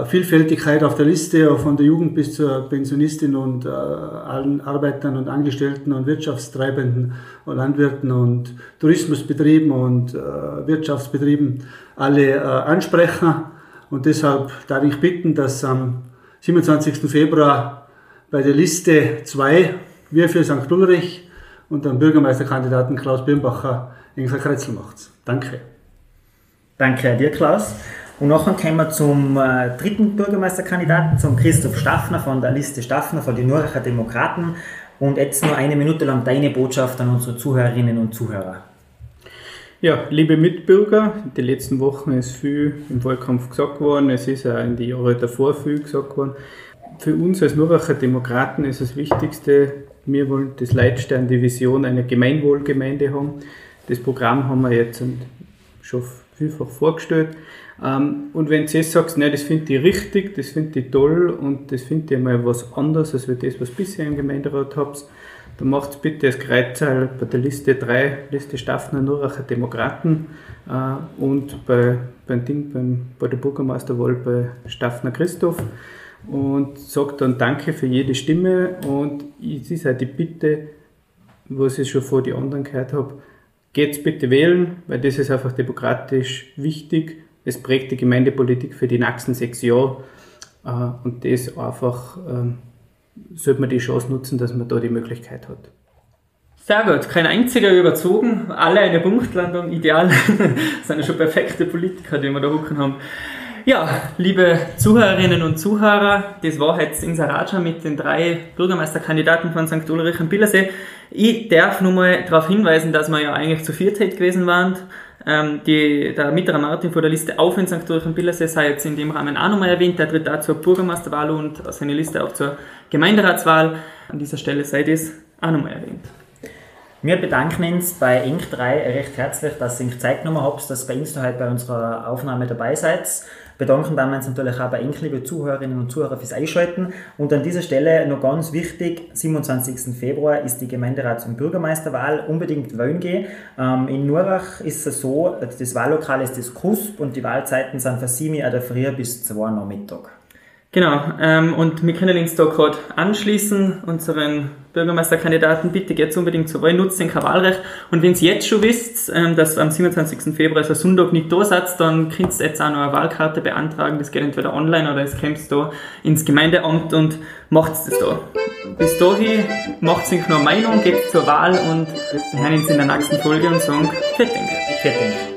Vielfältigkeit auf der Liste, von der Jugend bis zur Pensionistin und allen Arbeitern und Angestellten und Wirtschaftstreibenden und Landwirten und Tourismusbetrieben und Wirtschaftsbetrieben alle ansprechen. Und deshalb darf ich bitten, dass am 27. Februar bei der Liste 2 wir für St. Ulrich und den Bürgermeisterkandidaten Klaus Birnbacher Ingrid Kretzel macht. Danke. Danke dir, Klaus. Und nachher kommen wir zum äh, dritten Bürgermeisterkandidaten, zum Christoph Staffner von der Liste Staffner von den Nürnberger Demokraten. Und jetzt nur eine Minute lang deine Botschaft an unsere Zuhörerinnen und Zuhörer. Ja, liebe Mitbürger, die letzten Wochen ist viel im Wahlkampf gesagt worden, es ist auch in den Jahren davor viel gesagt worden. Für uns als Nürnberger Demokraten ist das Wichtigste, wir wollen das Leitstern, die Vision einer Gemeinwohlgemeinde haben. Das Programm haben wir jetzt schon vielfach vorgestellt. Ähm, und wenn du jetzt sagst, nein, das finde ich richtig, das finde ich toll und das finde ich mal was anderes, als das, was bisher im Gemeinderat habt, dann macht bitte das Kreuzzahl bei der Liste 3, Liste Staffner Nuracher Demokraten äh, und bei, beim Ding, beim, bei der Bürgermeisterwahl bei Staffner Christoph und sagt dann Danke für jede Stimme und es ist auch die Bitte, was ich schon vor die anderen gehört habe, geht's bitte wählen, weil das ist einfach demokratisch wichtig. Es prägt die Gemeindepolitik für die nächsten sechs Jahre äh, und das einfach äh, sollte man die Chance nutzen, dass man da die Möglichkeit hat. Sehr gut, kein einziger überzogen, alle eine Punktlandung, ideal. <laughs> das sind ja schon perfekte Politiker, die wir da hocken haben. Ja, liebe Zuhörerinnen und Zuhörer, das war jetzt Insaraja mit den drei Bürgermeisterkandidaten von St. Ulrich und Billersee. Ich darf nur mal darauf hinweisen, dass wir ja eigentlich zu viert gewesen waren. Ähm, die, der Mitterer Martin von der Liste auf in St. Ulrich und Billersee sei jetzt in dem Rahmen auch nochmal erwähnt. Der tritt auch zur Bürgermeisterwahl und seine Liste auch zur Gemeinderatswahl. An dieser Stelle sei das auch nochmal erwähnt. Wir bedanken uns bei Inc. 3 recht herzlich, dass ihr euch Zeit genommen habt, dass ihr bei uns heute bei unserer Aufnahme dabei seid bedanken damals natürlich auch bei Ihnen, liebe Zuhörerinnen und Zuhörer, fürs Einschalten. Und an dieser Stelle noch ganz wichtig, 27. Februar ist die Gemeinderats- und Bürgermeisterwahl. Unbedingt wählen gehen. Ähm, in Nurach ist es so, das Wahllokal ist das KUSP und die Wahlzeiten sind von 7 Uhr der Früh bis 2 Uhr Nachmittag. Genau, ähm, und wir können uns da gerade anschließen, unseren Bürgermeisterkandidaten, bitte geht unbedingt zur Wahl, nutzt den Wahlrecht. Und wenn ihr jetzt schon wisst, ähm, dass am 27. Februar, also Sonntag, nicht da seid, dann könnt ihr jetzt auch noch eine Wahlkarte beantragen. Das geht entweder online oder es kommt da ins Gemeindeamt und macht es da. Bis dahin macht euch noch Meinung, geht zur Wahl und wir hören uns in der nächsten Folge und sagen, Fertig. Fertig.